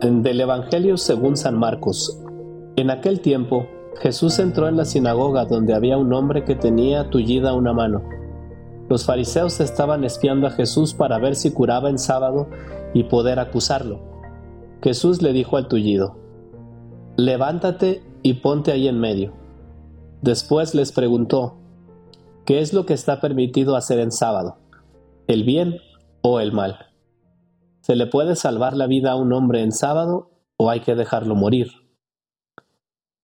Del Evangelio según San Marcos. En aquel tiempo, Jesús entró en la sinagoga donde había un hombre que tenía tullida una mano. Los fariseos estaban espiando a Jesús para ver si curaba en sábado y poder acusarlo. Jesús le dijo al tullido, Levántate y ponte ahí en medio. Después les preguntó, ¿qué es lo que está permitido hacer en sábado? ¿El bien o el mal? ¿Se le puede salvar la vida a un hombre en sábado o hay que dejarlo morir?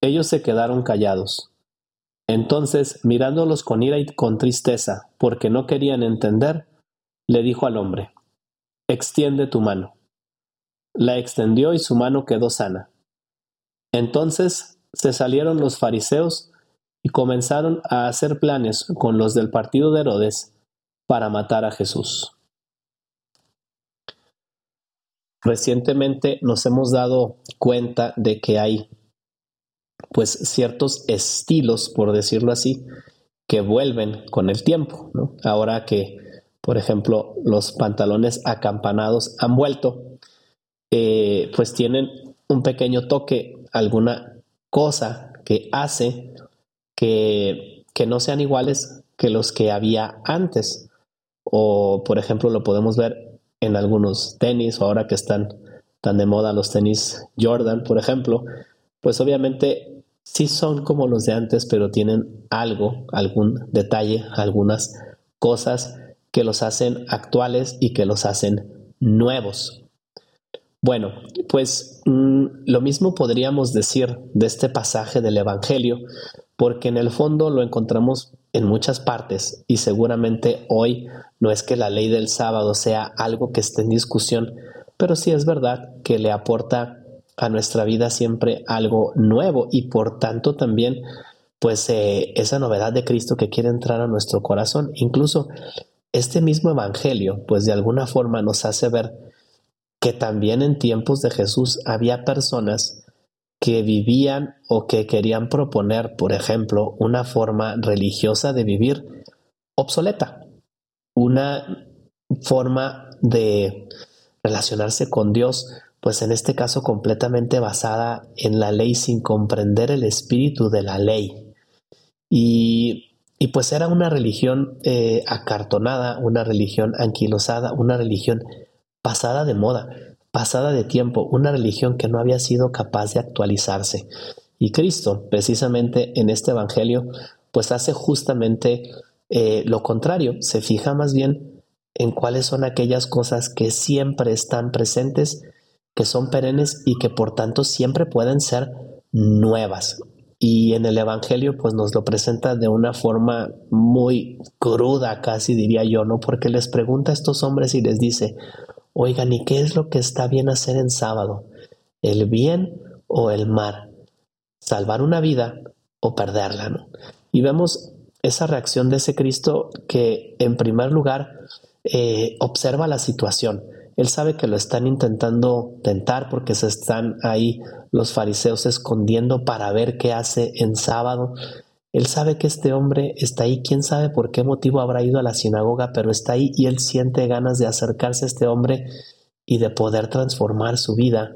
Ellos se quedaron callados. Entonces, mirándolos con ira y con tristeza, porque no querían entender, le dijo al hombre, Extiende tu mano. La extendió y su mano quedó sana. Entonces se salieron los fariseos y comenzaron a hacer planes con los del partido de Herodes para matar a Jesús. Recientemente nos hemos dado cuenta de que hay pues ciertos estilos, por decirlo así, que vuelven con el tiempo. Ahora que, por ejemplo, los pantalones acampanados han vuelto, eh, pues tienen un pequeño toque, alguna cosa que hace que, que no sean iguales que los que había antes. O, por ejemplo, lo podemos ver en algunos tenis, ahora que están tan de moda los tenis Jordan, por ejemplo, pues obviamente sí son como los de antes, pero tienen algo, algún detalle, algunas cosas que los hacen actuales y que los hacen nuevos. Bueno, pues mm, lo mismo podríamos decir de este pasaje del Evangelio, porque en el fondo lo encontramos en muchas partes y seguramente hoy no es que la ley del sábado sea algo que esté en discusión, pero sí es verdad que le aporta a nuestra vida siempre algo nuevo y por tanto también pues eh, esa novedad de Cristo que quiere entrar a nuestro corazón. Incluso este mismo Evangelio pues de alguna forma nos hace ver que también en tiempos de Jesús había personas que vivían o que querían proponer, por ejemplo, una forma religiosa de vivir obsoleta, una forma de relacionarse con Dios, pues en este caso completamente basada en la ley sin comprender el espíritu de la ley. Y, pues era una religión eh, acartonada, una religión anquilosada, una religión pasada de moda pasada de tiempo, una religión que no había sido capaz de actualizarse. Y Cristo, precisamente en este Evangelio, pues hace justamente eh, lo contrario, se fija más bien en cuáles son aquellas cosas que siempre están presentes, que son perennes y que por tanto siempre pueden ser nuevas. Y en el Evangelio pues nos lo presenta de una forma muy cruda, casi diría yo, ¿no? Porque les pregunta a estos hombres y les dice, Oigan, ¿y qué es lo que está bien hacer en sábado? ¿El bien o el mal? ¿Salvar una vida o perderla? Y vemos esa reacción de ese Cristo que en primer lugar eh, observa la situación. Él sabe que lo están intentando tentar porque se están ahí los fariseos escondiendo para ver qué hace en sábado. Él sabe que este hombre está ahí, quién sabe por qué motivo habrá ido a la sinagoga, pero está ahí y él siente ganas de acercarse a este hombre y de poder transformar su vida.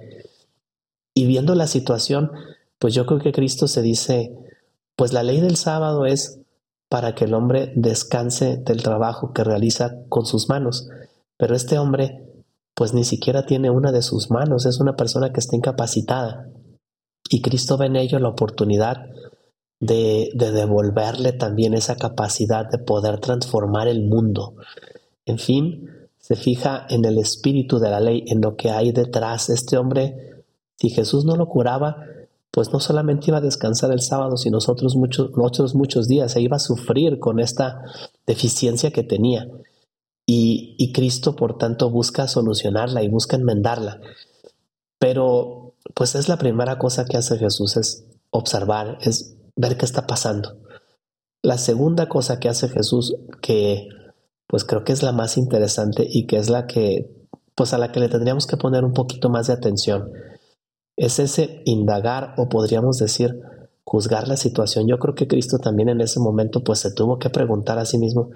Y viendo la situación, pues yo creo que Cristo se dice, pues la ley del sábado es para que el hombre descanse del trabajo que realiza con sus manos, pero este hombre pues ni siquiera tiene una de sus manos, es una persona que está incapacitada. Y Cristo ve en ello la oportunidad de, devolverle también esa capacidad de poder transformar el mundo. En fin, se fija en el espíritu de la ley, en lo que hay detrás. Este hombre, si Jesús no lo curaba, pues no solamente iba a descansar el sábado, sino otros muchos, otros muchos días, se iba a sufrir con esta deficiencia que tenía. Y, y Cristo, por tanto, busca solucionarla y busca enmendarla. Pero, pues es la primera cosa que hace Jesús, es observar, es ver qué está pasando. La segunda cosa que hace Jesús, que pues creo que es la más interesante y que es la que, pues a la que le tendríamos que poner un poquito más de atención, es ese indagar o podríamos decir juzgar la situación. Yo creo que Cristo también en ese momento pues se tuvo que preguntar a sí mismo,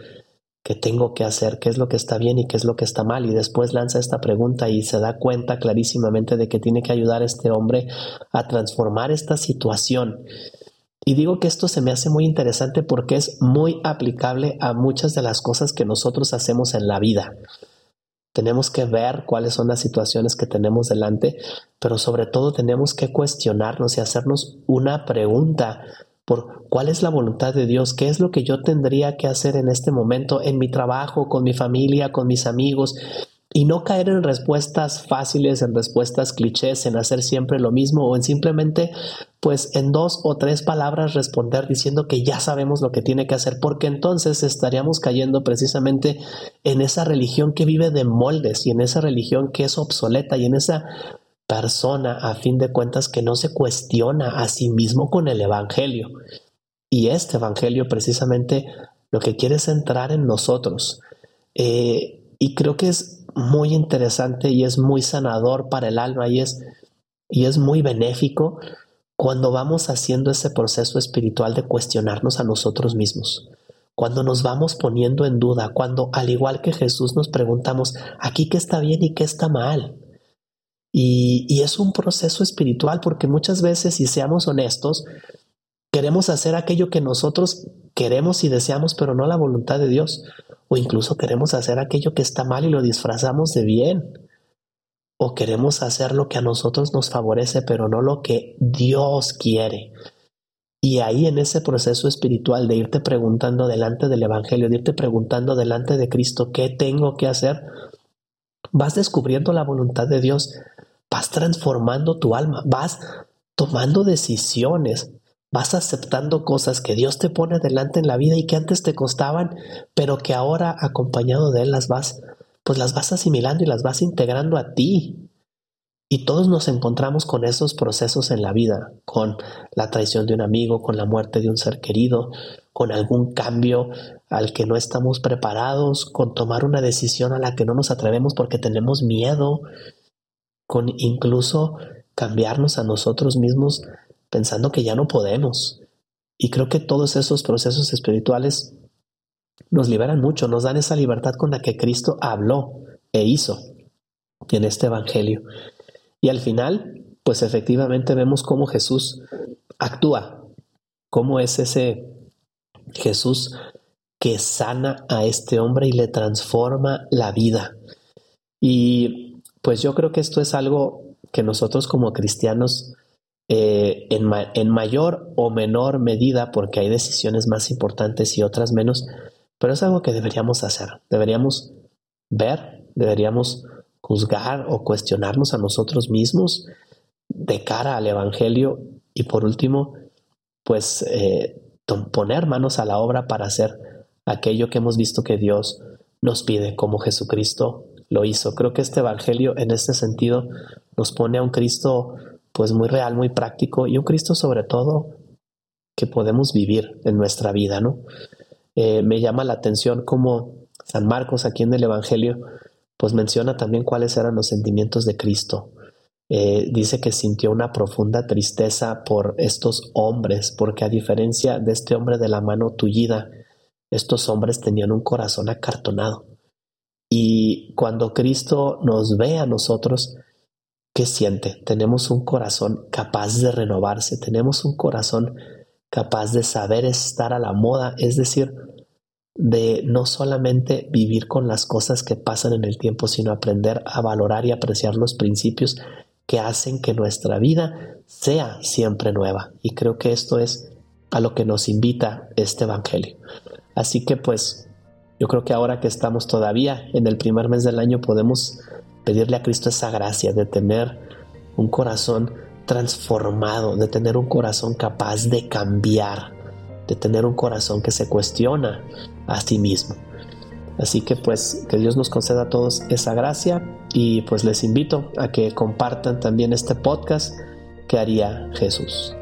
qué tengo que hacer, qué es lo que está bien y qué es lo que está mal. Y después lanza esta pregunta y se da cuenta clarísimamente de que tiene que ayudar a este hombre a transformar esta situación. Y digo que esto se me hace muy interesante porque es muy aplicable a muchas de las cosas que nosotros hacemos en la vida. Tenemos que ver cuáles son las situaciones que tenemos delante, pero sobre todo tenemos que cuestionarnos y hacernos una pregunta por cuál es la voluntad de Dios, qué es lo que yo tendría que hacer en este momento en mi trabajo, con mi familia, con mis amigos, y no caer en respuestas fáciles, en respuestas clichés, en hacer siempre lo mismo o en simplemente pues en dos o tres palabras responder diciendo que ya sabemos lo que tiene que hacer, porque entonces estaríamos cayendo precisamente en esa religión que vive de moldes y en esa religión que es obsoleta y en esa persona a fin de cuentas que no se cuestiona a sí mismo con el Evangelio. Y este Evangelio precisamente lo que quiere es entrar en nosotros. Eh, y creo que es muy interesante y es muy sanador para el alma y es, y es muy benéfico cuando vamos haciendo ese proceso espiritual de cuestionarnos a nosotros mismos, cuando nos vamos poniendo en duda, cuando al igual que Jesús nos preguntamos, aquí qué está bien y qué está mal. Y, y es un proceso espiritual porque muchas veces, si seamos honestos, queremos hacer aquello que nosotros queremos y deseamos, pero no la voluntad de Dios. O incluso queremos hacer aquello que está mal y lo disfrazamos de bien. O queremos hacer lo que a nosotros nos favorece, pero no lo que Dios quiere. Y ahí en ese proceso espiritual de irte preguntando delante del Evangelio, de irte preguntando delante de Cristo, ¿qué tengo que hacer? Vas descubriendo la voluntad de Dios, vas transformando tu alma, vas tomando decisiones, Vas aceptando cosas que Dios te pone delante en la vida y que antes te costaban, pero que ahora acompañado de Él las vas, pues las vas asimilando y las vas integrando a ti. Y todos nos encontramos con esos procesos en la vida, con la traición de un amigo, con la muerte de un ser querido, con algún cambio al que no estamos preparados, con tomar una decisión a la que no nos atrevemos porque tenemos miedo, con incluso cambiarnos a nosotros mismos pensando que ya no podemos. Y creo que todos esos procesos espirituales nos liberan mucho, nos dan esa libertad con la que Cristo habló e hizo en este Evangelio. Y al final, pues efectivamente vemos cómo Jesús actúa, cómo es ese Jesús que sana a este hombre y le transforma la vida. Y pues yo creo que esto es algo que nosotros como cristianos eh, en, mayor o menor medida, porque hay decisiones más importantes y otras menos, pero es algo que deberíamos hacer. Deberíamos ver, deberíamos juzgar o cuestionarnos a nosotros mismos de cara al Evangelio y por último, pues eh, poner manos a la obra para hacer aquello que hemos visto que Dios nos pide como Jesucristo lo hizo. Creo que este Evangelio en este sentido nos pone a un Cristo pues muy real, muy práctico y un Cristo sobre todo que podemos vivir en nuestra vida, ¿no? Eh, me llama la atención como San Marcos aquí en el Evangelio pues menciona también cuáles eran los sentimientos de Cristo. Eh, dice que sintió una profunda tristeza por estos hombres, porque a diferencia de este hombre de la mano tullida, estos hombres tenían un corazón acartonado. Y cuando Cristo nos ve a nosotros, ¿Qué siente? Tenemos un corazón capaz de renovarse, tenemos un corazón capaz de saber estar a la moda, es decir, de no solamente vivir con las cosas que pasan en el tiempo, sino aprender a valorar y apreciar los principios que hacen que nuestra vida sea siempre nueva. Y creo que esto es a lo que nos invita este Evangelio. Así que pues yo creo que ahora que estamos todavía en el primer mes del año podemos pedirle a Cristo esa gracia de tener un corazón transformado, de tener un corazón capaz de cambiar, de tener un corazón que se cuestiona a sí mismo. Así que pues que Dios nos conceda a todos esa gracia y pues les invito a que compartan también este podcast que haría Jesús.